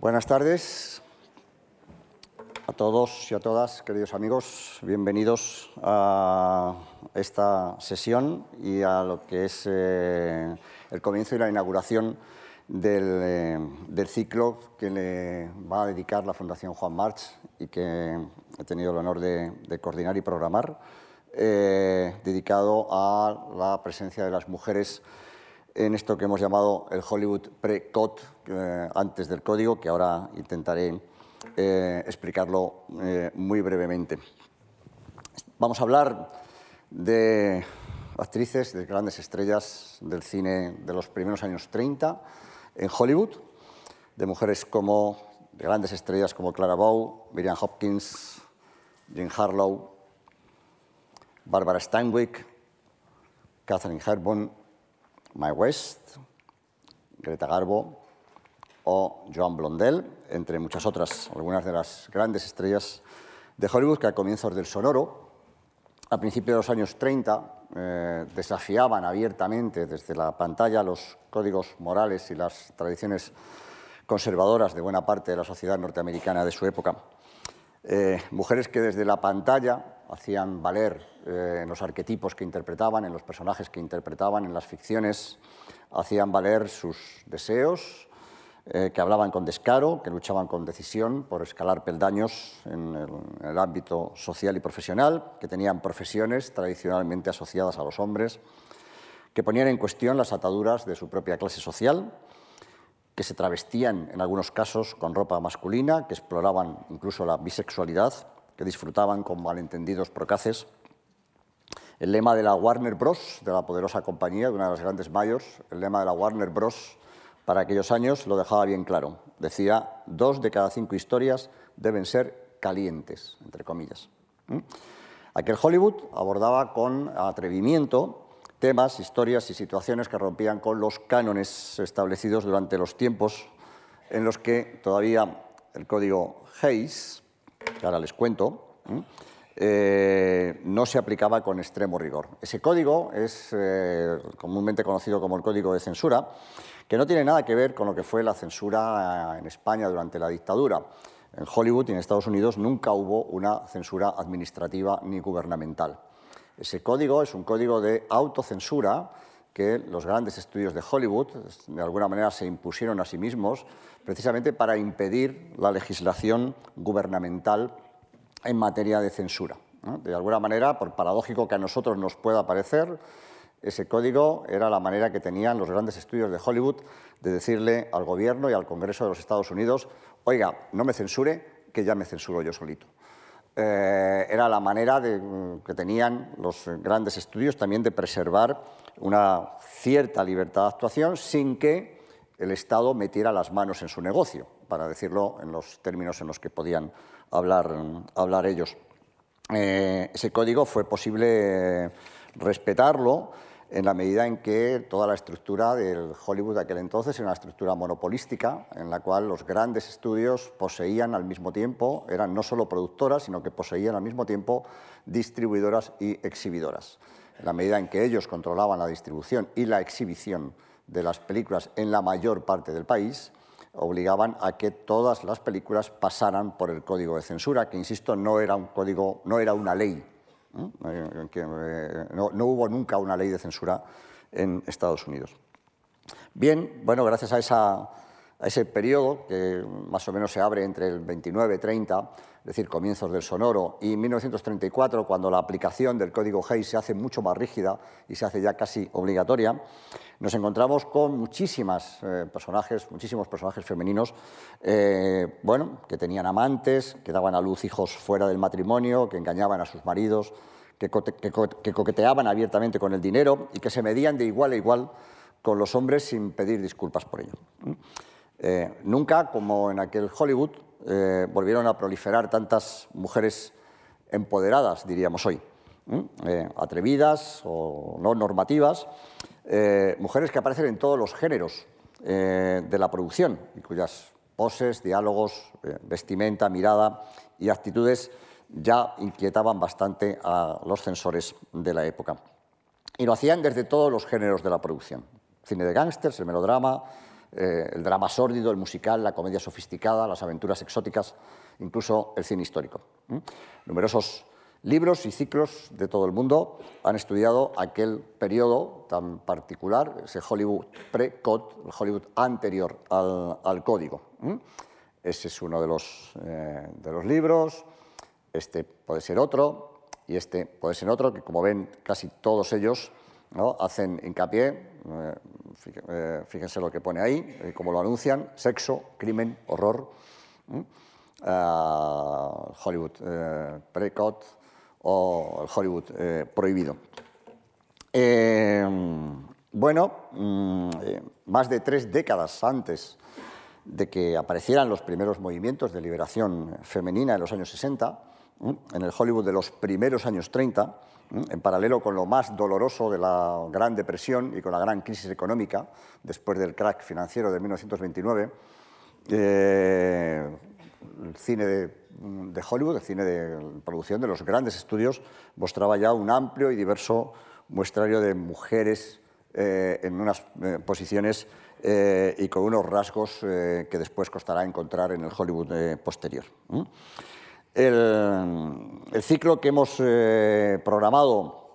Buenas tardes a todos y a todas, queridos amigos. Bienvenidos a esta sesión y a lo que es eh, el comienzo y la inauguración del, eh, del, ciclo que le va a dedicar la Fundación Juan March y que he tenido el honor de, de coordinar y programar, eh, dedicado a la presencia de las mujeres en esto que hemos llamado el Hollywood pre-code, eh, antes del código, que ahora intentaré eh, explicarlo eh, muy brevemente. Vamos a hablar de actrices, de grandes estrellas del cine de los primeros años 30 en Hollywood, de mujeres como, de grandes estrellas como Clara Bow, Miriam Hopkins, Jean Harlow, Barbara Steinwick, Catherine Hepburn, Mae West, Greta Garbo o Joan Blondell, entre muchas otras, algunas de las grandes estrellas de Hollywood que a comienzos del sonoro, a principios de los años 30, eh, desafiaban abiertamente desde la pantalla los códigos morales y las tradiciones conservadoras de buena parte de la sociedad norteamericana de su época. Eh, mujeres que desde la pantalla hacían valer eh, en los arquetipos que interpretaban, en los personajes que interpretaban, en las ficciones, hacían valer sus deseos, eh, que hablaban con descaro, que luchaban con decisión por escalar peldaños en el, en el ámbito social y profesional, que tenían profesiones tradicionalmente asociadas a los hombres, que ponían en cuestión las ataduras de su propia clase social, que se travestían en algunos casos con ropa masculina, que exploraban incluso la bisexualidad, que disfrutaban con malentendidos procaces. El lema de la Warner Bros., de la poderosa compañía, de una de las grandes mayors, el lema de la Warner Bros. para aquellos años lo dejaba bien claro. Decía, dos de cada cinco historias deben ser calientes, entre comillas. Aquel Hollywood abordaba con atrevimiento temas, historias y situaciones que rompían con los cánones establecidos durante los tiempos en los que todavía el código Hayes, que ahora les cuento, eh, no se aplicaba con extremo rigor. Ese código es eh, comúnmente conocido como el código de censura, que no tiene nada que ver con lo que fue la censura en España durante la dictadura. En Hollywood y en Estados Unidos nunca hubo una censura administrativa ni gubernamental. Ese código es un código de autocensura que los grandes estudios de Hollywood de alguna manera se impusieron a sí mismos precisamente para impedir la legislación gubernamental en materia de censura. De alguna manera, por paradójico que a nosotros nos pueda parecer, ese código era la manera que tenían los grandes estudios de Hollywood de decirle al gobierno y al Congreso de los Estados Unidos, oiga, no me censure, que ya me censuro yo solito. Eh, era la manera de, que tenían los grandes estudios también de preservar una cierta libertad de actuación sin que el Estado metiera las manos en su negocio, para decirlo en los términos en los que podían hablar, hablar ellos. Eh, ese código fue posible respetarlo en la medida en que toda la estructura del Hollywood de aquel entonces era una estructura monopolística, en la cual los grandes estudios poseían al mismo tiempo, eran no solo productoras, sino que poseían al mismo tiempo distribuidoras y exhibidoras. En la medida en que ellos controlaban la distribución y la exhibición de las películas en la mayor parte del país, obligaban a que todas las películas pasaran por el código de censura, que insisto, no era un código, no era una ley, ¿eh? Eh, no, no, hubo nunca una ley de censura en Estados Unidos. Bien, bueno, gracias a, esa, ese periodo que más o menos se abre entre el 29 y 30, es decir, comienzos del sonoro, y 1934, cuando la aplicación del código Hayes se hace mucho más rígida y se hace ya casi obligatoria, nos encontramos con muchísimas eh, personajes, muchísimos personajes femeninos, eh, bueno, que tenían amantes, que daban a luz hijos fuera del matrimonio, que engañaban a sus maridos, que, que coqueteaban abiertamente con el dinero y que se medían de igual a igual con los hombres sin pedir disculpas por ello. Eh, nunca, como en aquel Hollywood, eh, volvieron a proliferar tantas mujeres empoderadas, diríamos hoy, eh, atrevidas o no normativas, mujeres que aparecen en todos los géneros de la producción y cuyas poses, diálogos, vestimenta, mirada y actitudes ya inquietaban bastante a los censores de la época. Y lo hacían desde todos los géneros de la producción. Cine de gángsters, el melodrama, eh, el drama sórdido, el musical, la comedia sofisticada, las aventuras exóticas, incluso el cine histórico. Numerosos libros y ciclos de todo el mundo han estudiado aquel periodo tan particular, ese Hollywood pre-code, el Hollywood anterior al, código. Ese es uno de los, eh, de los libros, este puede ser otro y este puede ser otro, que como ven casi todos ellos ¿no? hacen hincapié, eh, fíjense lo que pone ahí, como lo anuncian, sexo, crimen, horror, ah, Hollywood pre-code o el Hollywood prohibido. bueno, mm, más de tres décadas antes de que aparecieran los primeros movimientos de liberación femenina en los años 60, en el Hollywood de los primeros años 30, en paralelo con lo más doloroso de la Gran Depresión y con la gran crisis económica después del crack financiero de 1929, eh, el cine de, Hollywood, el cine de producción de los grandes estudios, mostraba ya un amplio y diverso muestrario de mujeres eh, en unas eh, posiciones eh, y con unos rasgos eh, que después costará encontrar en el Hollywood eh, posterior. El, ciclo que hemos programado,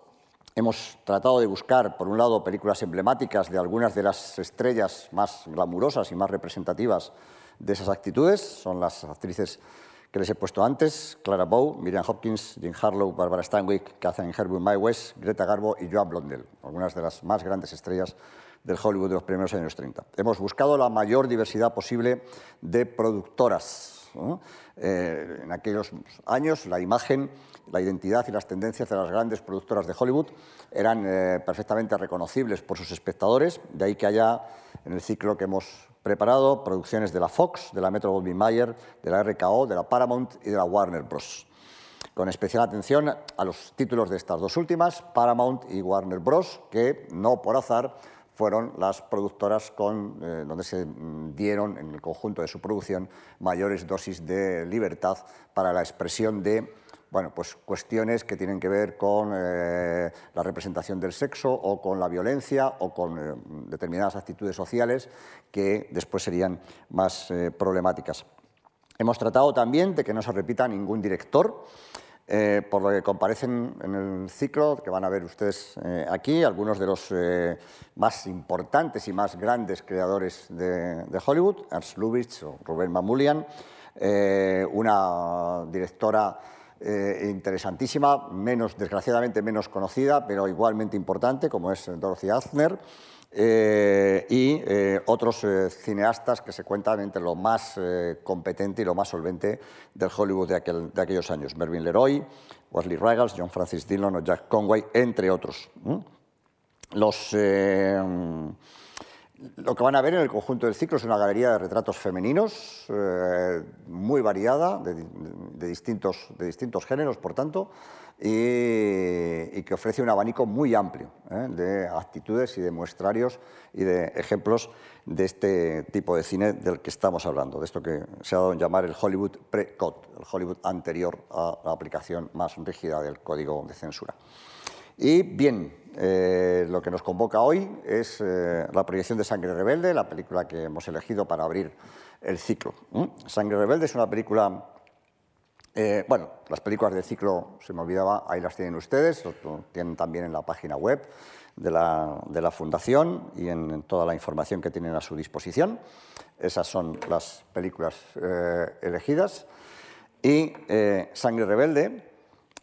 hemos tratado de buscar, por un lado, películas emblemáticas de algunas de las estrellas más glamurosas y más representativas de esas actitudes. Son las actrices que les he puesto antes, Clara Bow, Miriam Hopkins, Jean Harlow, Barbara Stanwyck, Catherine Hepburn Mae West, Greta Garbo y Joan Blondell, algunas de las más grandes estrellas del Hollywood de los primeros años 30. Hemos buscado la mayor diversidad posible de productoras. Eh, en aquellos años la imagen, la identidad y las tendencias de las grandes productoras de Hollywood eran eh, perfectamente reconocibles por sus espectadores, de ahí que haya en el ciclo que hemos preparado producciones de la Fox, de la Metro Goldwyn Mayer, de la RKO, de la Paramount y de la Warner Bros. Con especial atención a los títulos de estas dos últimas, Paramount y Warner Bros., que no por azar fueron las productoras con, eh, donde se dieron en el conjunto de su producción mayores dosis de libertad para la expresión de bueno, pues cuestiones que tienen que ver con eh, la representación del sexo o con la violencia o con eh, determinadas actitudes sociales que después serían más problemáticas. Hemos tratado también de que no se repita ningún director. Eh, por lo que comparecen en el ciclo que van a ver ustedes eh, aquí, algunos de los eh, más importantes y más grandes creadores de, Hollywood, Ernst Lubitsch o Rubén Mamulian, una directora interesantísima, menos, desgraciadamente menos conocida, pero igualmente importante, como es Dorothy Arzner, eh, y eh, otros eh, cineastas que se cuentan entre lo más competente y lo más solvente del Hollywood de, aquel, de, aquellos años. Mervyn Leroy, Wesley Ruggles, John Francis Dillon o Jack Conway, entre otros. Los, lo que van a ver en el conjunto del ciclo es una galería de retratos femeninos muy variada, de, distintos, de distintos géneros, por tanto, y, que ofrece un abanico muy amplio ¿eh? de actitudes y de muestrarios y de ejemplos de este tipo de cine del que estamos hablando, de esto que se ha dado en llamar el Hollywood pre-code, el Hollywood anterior a la aplicación más rígida del código de censura. Y bien, eh, lo que nos convoca hoy es eh, la proyección de Sangre Rebelde, la película que hemos elegido para abrir el ciclo. Sangre Rebelde es una película eh, bueno, las películas de ciclo, se me olvidaba, ahí las tienen ustedes, lo tienen también en la página web de la, Fundación y en, toda la información que tienen a su disposición. Esas son las películas elegidas. Y Sangre Rebelde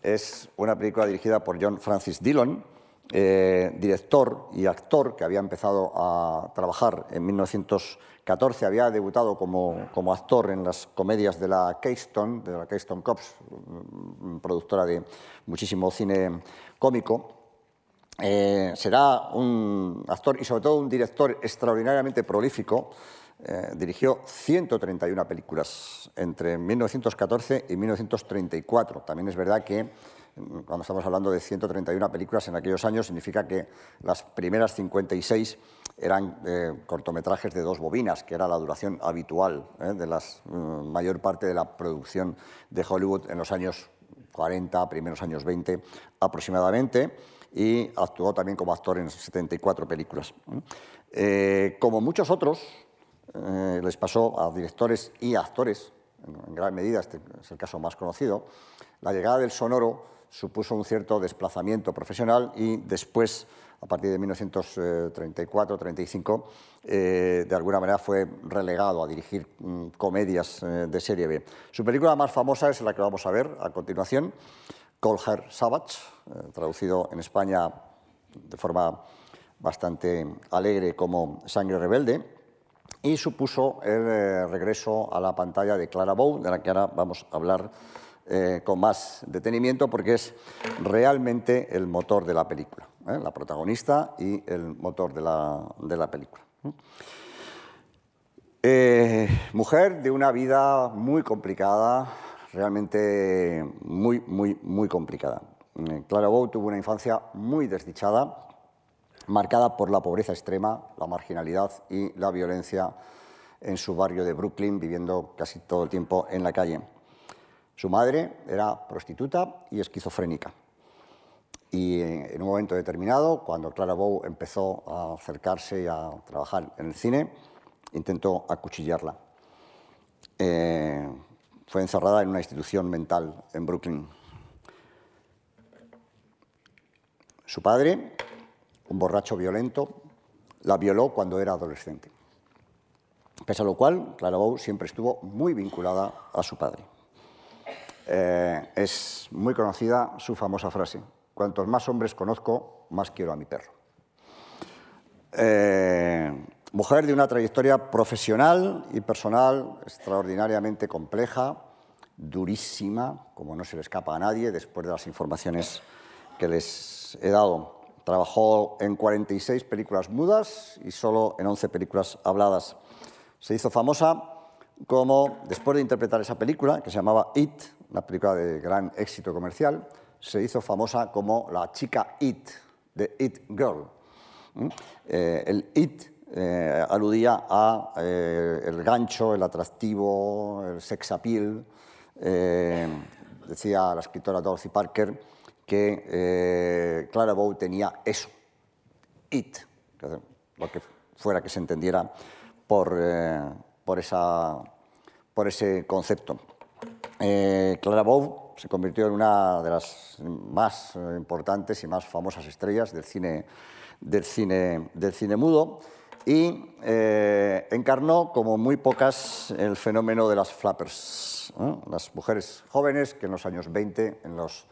es una película dirigida por John Francis Dillon, director y actor que había empezado a trabajar en 1900 14 había debutado como, como, actor en las comedias de la Keystone, de la Keystone Cops, mm, productora de muchísimo cine cómico. Eh, será un actor y sobre todo un director extraordinariamente prolífico. Eh, dirigió 131 películas entre 1914 y 1934. También es verdad que cuando estamos hablando de 131 películas en aquellos años, significa que las primeras 56 eran eh, cortometrajes de dos bobinas, que era la duración habitual eh, de la mm, mayor parte de la producción de Hollywood en los años 40, primeros años 20 aproximadamente, y actuó también como actor en 74 películas. Como muchos otros, eh, les pasó a directores y actores, en gran medida, este es el caso más conocido, la llegada del sonoro supuso un cierto desplazamiento profesional y después, a partir de 1934-35, eh, de alguna manera fue relegado a dirigir mm, comedias eh, de serie B. Su película más famosa es la que vamos a ver a continuación, Heart Savage, traducido en España de forma bastante alegre como Sangre Rebelde, y supuso el eh, regreso a la pantalla de Clara Bow, de la que ahora vamos a hablar eh, con más detenimiento, porque es realmente el motor de la película, ¿eh? la protagonista y el motor de la, de la película. mujer de una vida muy complicada, realmente muy, muy, muy complicada. Clara Bow tuvo una infancia muy desdichada, marcada por la pobreza extrema, la marginalidad y la violencia en su barrio de Brooklyn, viviendo casi todo el tiempo en la calle. Su madre era prostituta y esquizofrénica. Y en un momento determinado, cuando Clara Bow empezó a acercarse y a trabajar en el cine, intentó acuchillarla. Eh, fue encerrada en una institución mental en Brooklyn. Su padre un borracho violento, la violó cuando era adolescente. Pese a lo cual, Clara Bow siempre estuvo muy vinculada a su padre. Eh, es muy conocida su famosa frase, cuantos más hombres conozco, más quiero a mi perro. Eh, mujer de una trayectoria profesional y personal extraordinariamente compleja, durísima, como no se le escapa a nadie después de las informaciones que les he dado. Trabajó en 46 películas mudas y solo en 11 películas habladas. Se hizo famosa como, después de interpretar esa película, que se llamaba It, una película de gran éxito comercial, se hizo famosa como la chica It, de It Girl. ¿Mm? Eh, el It eh, aludía a eh, el gancho, el atractivo, el sex appeal. decía la escritora Dorothy Parker que eh, Clara Bow tenía eso, it, lo que fuera que se entendiera por, eh, por, esa, por ese concepto. Eh, Clara Bow se convirtió en una de las más importantes y más famosas estrellas del cine, del cine, del cine mudo y encarnó como muy pocas el fenómeno de las flappers, las mujeres jóvenes que en los años 20, en los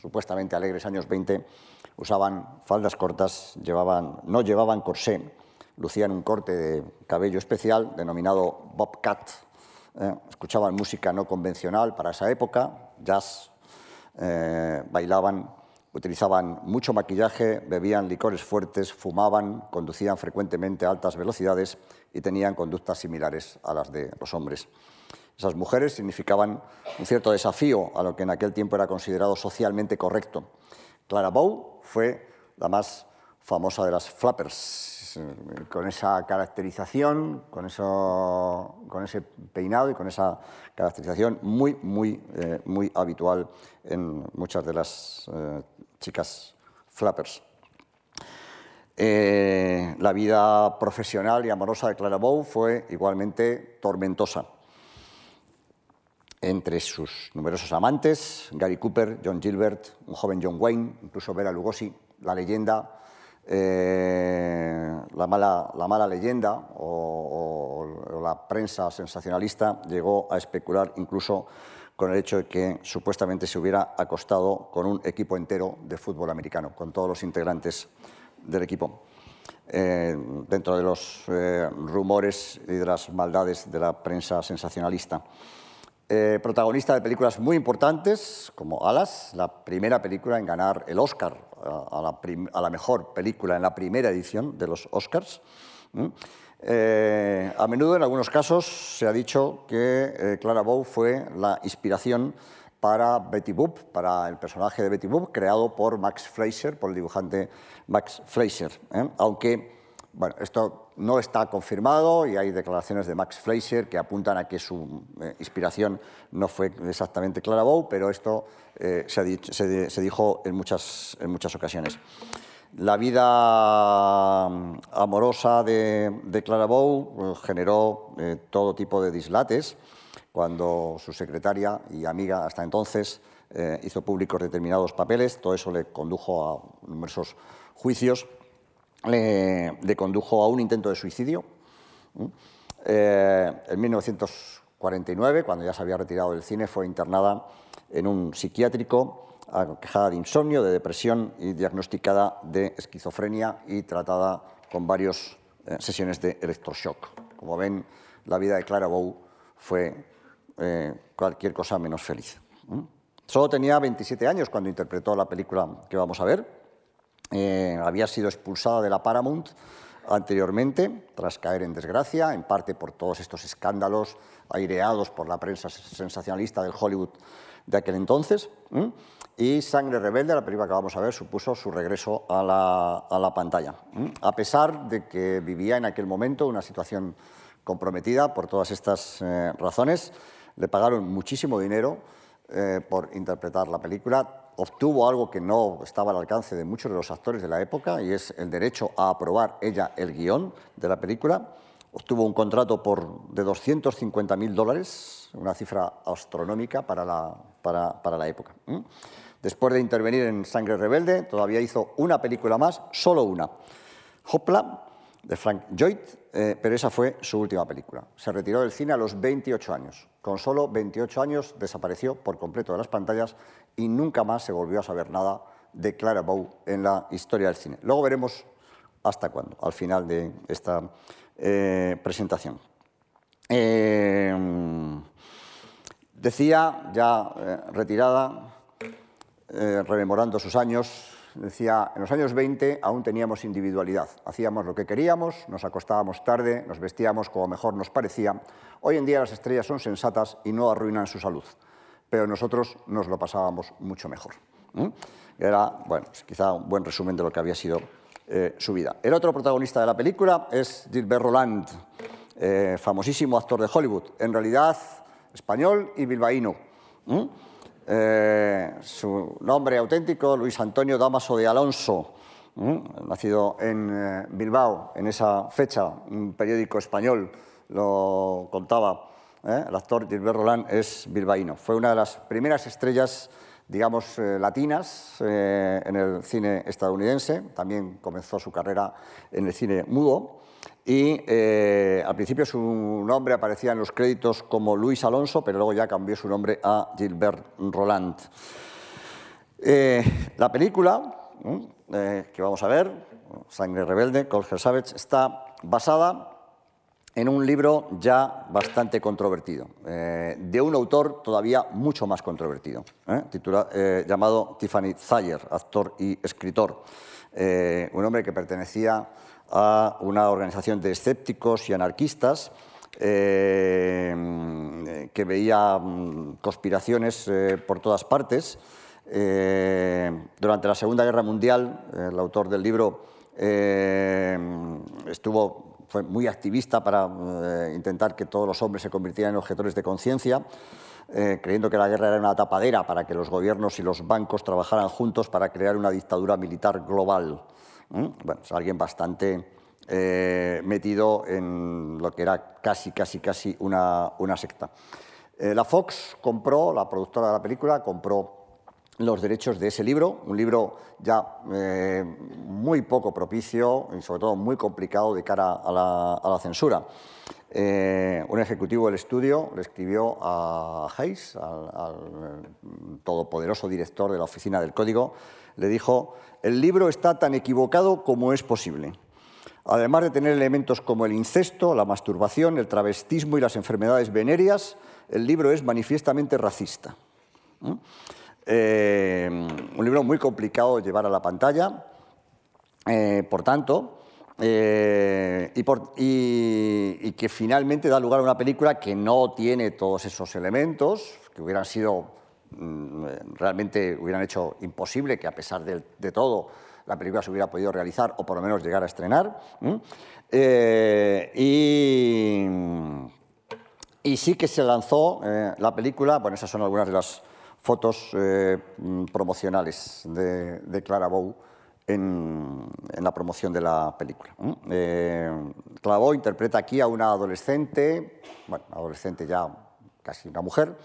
supuestamente alegres años 20, usaban faldas cortas, llevaban, no llevaban corsé, lucían un corte de cabello especial denominado bobcat, eh, escuchaban música no convencional para esa época, jazz, eh, bailaban, utilizaban mucho maquillaje, bebían licores fuertes, fumaban, conducían frecuentemente a altas velocidades y tenían conductas similares a las de los hombres. Esas mujeres significaban un cierto desafío a lo que en aquel tiempo era considerado socialmente correcto. Clara Bow fue la más famosa de las flappers, con esa caracterización, con, ese peinado y con esa caracterización muy, muy, eh, muy habitual en muchas de las eh, chicas flappers. Eh, la vida profesional y amorosa de Clara Bow fue igualmente tormentosa entre sus numerosos amantes, Gary Cooper, John Gilbert, un joven John Wayne, incluso Vera Lugosi, la leyenda, eh, la, mala, la, mala, leyenda o, la prensa sensacionalista llegó a especular incluso con el hecho de que supuestamente se hubiera acostado con un equipo entero de fútbol americano, con todos los integrantes del equipo. Eh, dentro de los eh, rumores y de las maldades de la prensa sensacionalista. Eh, protagonista de películas muy importantes, como Alas, la primera película en ganar el Oscar a, la, mejor película en la primera edición de los Oscars. Eh, a menudo, en algunos casos, se ha dicho que eh, Clara Bow fue la inspiración para Betty Boop, para el personaje de Betty Boop, creado por Max Fleischer, por el dibujante Max Fleischer. Aunque bueno, esto no está confirmado y hay declaraciones de Max Fleischer que apuntan a que su eh, inspiración no fue exactamente Clara Bow, pero esto eh, se, dijo en muchas, ocasiones. La vida mm, amorosa de, Clara Bow eh, generó todo tipo de dislates cuando su secretaria y amiga hasta entonces hizo públicos determinados papeles. Todo eso le condujo a numerosos juicios, le, condujo a un intento de suicidio. en 1949, cuando ya se había retirado del cine, fue internada en un psiquiátrico quejada de insomnio, de depresión y diagnosticada de esquizofrenia y tratada con varias eh, sesiones de electroshock. Como ven, la vida de Clara Bow fue eh, cualquier cosa menos feliz. Solo tenía 27 años cuando interpretó la película que vamos a ver. Eh, había sido expulsada de la Paramount anteriormente, tras caer en desgracia, en parte por todos estos escándalos aireados por la prensa sensacionalista del Hollywood de aquel entonces. Y Sangre Rebelde, la película que vamos a ver, supuso su regreso a la, pantalla. A pesar de que vivía en aquel momento una situación comprometida por todas estas eh, razones, le pagaron muchísimo dinero eh, por interpretar la película. Obtuvo algo que no estaba al alcance de muchos de los actores de la época y es el derecho a aprobar ella el guion de la película. Obtuvo un contrato por, de 250.000 dólares, una cifra astronómica para la, para, la época. Después de intervenir en Sangre Rebelde, todavía hizo una película más, solo una, Hopla, de Frank Lloyd, eh, pero esa fue su última película. Se retiró del cine a los 28 años. Con solo 28 años desapareció por completo de las pantallas y nunca más se volvió a saber nada de Clara Bow en la historia del cine. Luego veremos hasta cuándo, al final de esta eh, presentación. Eh, decía, ya retirada, rememorando sus años, decía, en los años 20 aún teníamos individualidad, hacíamos lo que queríamos, nos acostábamos tarde, nos vestíamos como mejor nos parecía. Hoy en día las estrellas son sensatas y no arruinan su salud, pero nosotros nos lo pasábamos mucho mejor. Era, bueno, quizá un buen resumen de lo que había sido eh, su vida. El otro protagonista de la película es Gilbert Roland, eh, famosísimo actor de Hollywood, en realidad español y bilbaíno. Eh, su nombre auténtico, Luis Antonio Damaso de Alonso, nacido en eh, Bilbao en esa fecha, un periódico español lo contaba. ¿eh? El actor Gilbert Roland es bilbaíno. Fue una de las primeras estrellas, digamos, latinas en el cine estadounidense. También comenzó su carrera en el cine mudo y eh, al principio su nombre aparecía en los créditos como Luis Alonso, pero luego ya cambió su nombre a Gilbert Roland. Eh, la película eh, que vamos a ver, Sangre Rebelde, Colger Savage, está basada en un libro ya bastante controvertido, de un autor todavía mucho más controvertido, llamado Tiffany Thayer, actor y escritor. un hombre que pertenecía a una organización de escépticos y anarquistas eh, que veía mm, conspiraciones eh, por todas partes. Eh, durante la Segunda Guerra Mundial, el autor del libro estuvo, fue muy activista para intentar que todos los hombres se convirtieran en objetores de conciencia. Creyendo que la guerra era una tapadera para que los gobiernos y los bancos trabajaran juntos para crear una dictadura militar global. Bueno, es alguien bastante eh, metido en lo que era casi, casi, casi una, una secta. Eh, la Fox compró, la productora de la película, compró los derechos de ese libro, un libro ya eh, muy poco propicio y sobre todo muy complicado de cara a la, censura. un ejecutivo del estudio le escribió a Hayes, al, al, todopoderoso director de la Oficina del Código, le dijo, el libro está tan equivocado como es posible. Además de tener elementos como el incesto, la masturbación, el travestismo y las enfermedades venéreas, el libro es manifiestamente racista. Eh, un libro muy complicado de llevar a la pantalla, eh, por tanto, eh, y, que finalmente da lugar a una película que no tiene todos esos elementos, que hubieran sido mm, realmente hubieran hecho imposible que a pesar de todo la película se hubiera podido realizar o por lo menos llegar a estrenar. Eh, y, sí que se lanzó la película, bueno, esas son algunas de las fotos eh, promocionales de, Clara Bow en, la promoción de la película. Eh, Clavó interpreta aquí a una adolescente, bueno, adolescente ya casi una mujer,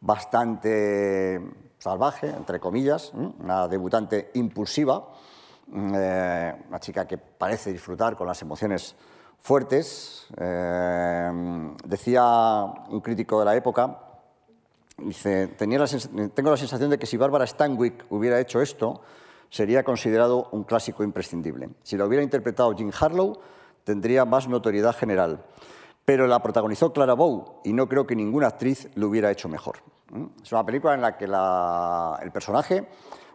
bastante salvaje, entre comillas, una debutante impulsiva, eh, una chica que parece disfrutar con las emociones fuertes. Decía un crítico de la época, dice, tengo la sensación de que si Bárbara Stanwyck hubiera hecho esto, sería considerado un clásico imprescindible. Si lo hubiera interpretado Jim Harlow, tendría más notoriedad general. Pero la protagonizó Clara Bow y no creo que ninguna actriz lo hubiera hecho mejor. Es una película en la que el personaje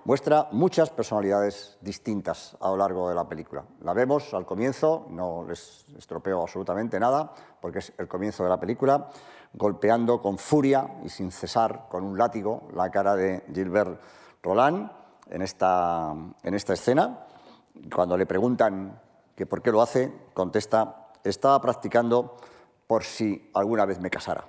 muestra muchas personalidades distintas a lo largo de la película. La vemos al comienzo, no les estropeo absolutamente nada, porque es el comienzo de la película, golpeando con furia y sin cesar con un látigo la cara de Gilbert Roland, en esta, en esta escena. Cuando le preguntan que por qué lo hace, contesta, estaba practicando por si alguna vez me casara.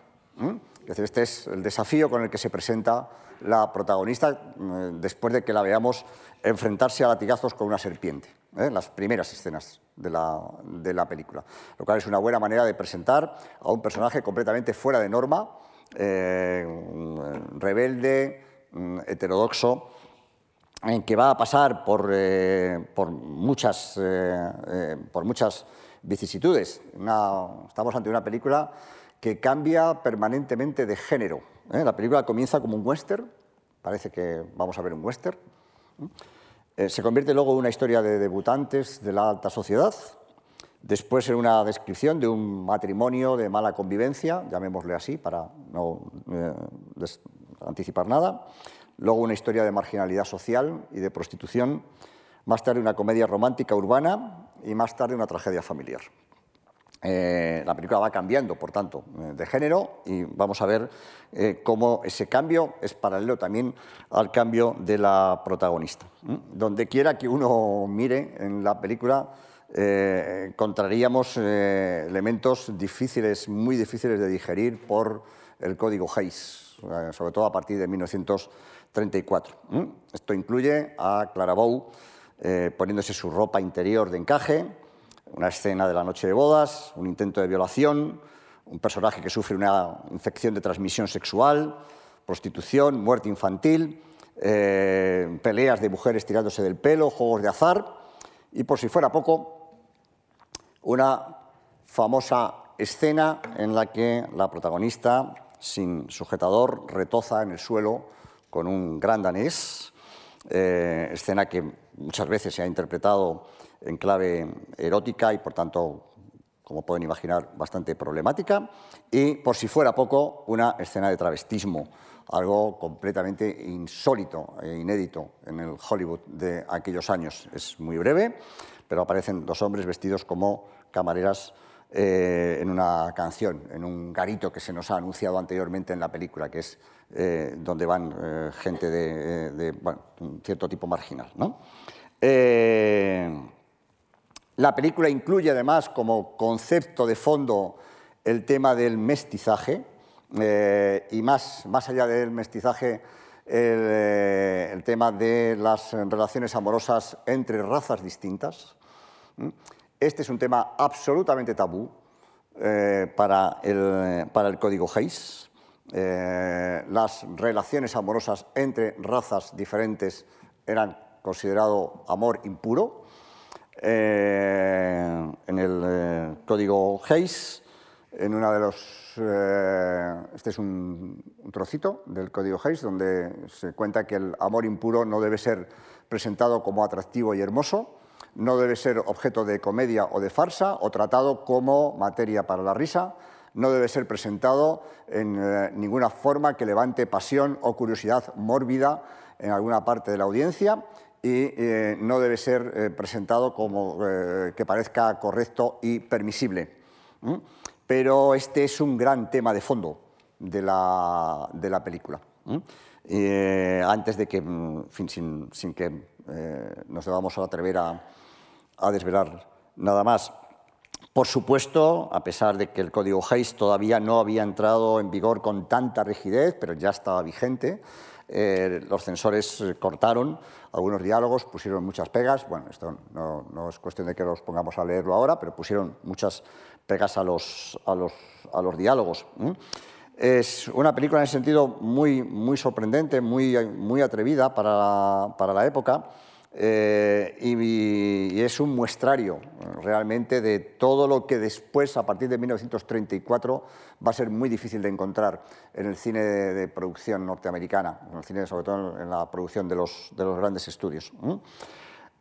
Este es el desafío con el que se presenta la protagonista mm, después de que la veamos enfrentarse a latigazos con una serpiente, ¿eh? en las primeras escenas de la, de la, película. Lo cual es una buena manera de presentar a un personaje completamente fuera de norma, eh, rebelde, mm, heterodoxo, en que va a pasar por, eh, por muchas, eh, eh, por muchas vicisitudes. estamos ante una película que cambia permanentemente de género. La película comienza como un western, parece que vamos a ver un western. se convierte luego en una historia de debutantes de la alta sociedad, después en una descripción de un matrimonio de mala convivencia, llamémosle así para no anticipar nada luego una historia de marginalidad social y de prostitución, más tarde una comedia romántica urbana y más tarde una tragedia familiar. Eh, la película va cambiando, por tanto, eh, de género y vamos a ver eh, cómo ese cambio es paralelo también al cambio de la protagonista. Donde quiera que uno mire en la película, encontraríamos elementos difíciles, muy difíciles de digerir por el código Hayes, sobre todo a partir de 1900. 34. Esto incluye a Clara Bow poniéndose su ropa interior de encaje, una escena de la noche de bodas, un intento de violación, un personaje que sufre una infección de transmisión sexual, prostitución, muerte infantil, eh, peleas de mujeres tirándose del pelo, juegos de azar y, por si fuera poco, una famosa escena en la que la protagonista, sin sujetador, retoza en el suelo con un gran danés, eh, escena que muchas veces se ha interpretado en clave erótica y, por tanto, como pueden imaginar, bastante problemática, y, por si fuera poco, una escena de travestismo, algo completamente insólito e inédito en el Hollywood de aquellos años. Es muy breve, pero aparecen dos hombres vestidos como camareras eh, en una canción, en un garito que se nos ha anunciado anteriormente en la película, que es eh, donde van eh, gente de, un cierto tipo marginal. La película incluye además como concepto de fondo el tema del mestizaje y más, más allá del mestizaje el, tema de las relaciones amorosas entre razas distintas. Este es un tema absolutamente tabú eh, para, el, para, el, código Hayes. Eh, las relaciones amorosas entre razas diferentes eran considerado amor impuro. Eh, en el código Hayes, en una de los. este es un, trocito del código Hayes donde se cuenta que el amor impuro no debe ser presentado como atractivo y hermoso, no debe ser objeto de comedia o de farsa o tratado como materia para la risa, no debe ser presentado en eh, ninguna forma que levante pasión o curiosidad mórbida en alguna parte de la audiencia y eh, no debe ser eh, presentado como que parezca correcto y permisible. Pero este es un gran tema de fondo de la, de la película. antes de que, mm, sin, sin que nos debamos atrever a, a desvelar nada más. Por supuesto, a pesar de que el código Hayes todavía no había entrado en vigor con tanta rigidez, pero ya estaba vigente, eh, los censores cortaron algunos diálogos, pusieron muchas pegas. Bueno, esto no, es cuestión de que los pongamos a leerlo ahora, pero pusieron muchas pegas a los, a los, a los diálogos. Es una película en ese sentido muy, muy sorprendente, muy, muy atrevida para, para la época. Eh, y, es un muestrario realmente de todo lo que después, a partir de 1934, va a ser muy difícil de encontrar en el cine de, producción norteamericana, en el cine, sobre todo en la producción de los, de los grandes estudios.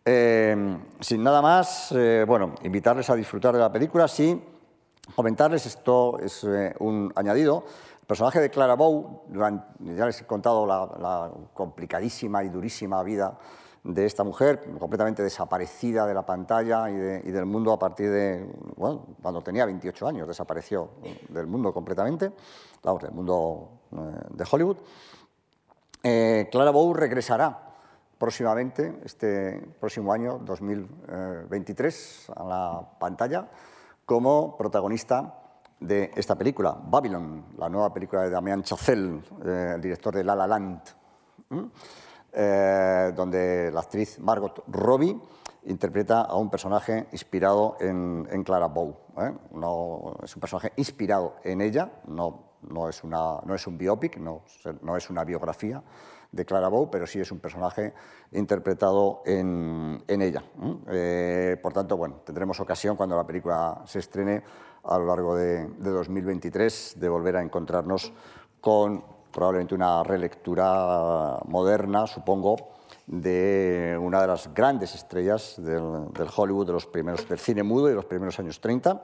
Eh, sin nada más, eh, bueno, invitarles a disfrutar de la película, sí, comentarles, esto es un añadido, el personaje de Clara Bow, ya les he contado la, la complicadísima y durísima vida de esta mujer, completamente desaparecida de la pantalla y, del mundo a partir de, bueno, cuando tenía 28 años, desapareció del mundo completamente, del mundo eh, de Hollywood. Eh, Clara Bow regresará próximamente, este próximo año, 2023, a la pantalla como protagonista de esta película, Babylon, la nueva película de Damien Chazelle, eh, el director de La La Land. Eh, donde la actriz Margot Robbie interpreta a un personaje inspirado en, Clara Bow. ¿eh? No, es un personaje inspirado en ella, no, no, es, una, no es un biopic, no, no es una biografía de Clara Bow, pero sí es un personaje interpretado en, ella. ¿eh? por tanto, bueno, tendremos ocasión cuando la película se estrene a lo largo de 2023 de volver a encontrarnos con probablemente una relectura moderna, supongo, de una de las grandes estrellas del, Hollywood de los primeros, del cine mudo de los primeros años 30,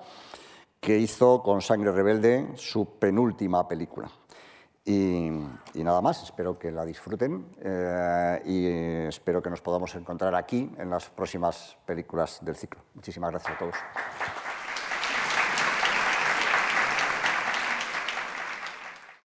que hizo con Sangre Rebelde su penúltima película. Y, nada más, espero que la disfruten eh, y espero que nos podamos encontrar aquí en las próximas películas del ciclo. Muchísimas gracias a todos.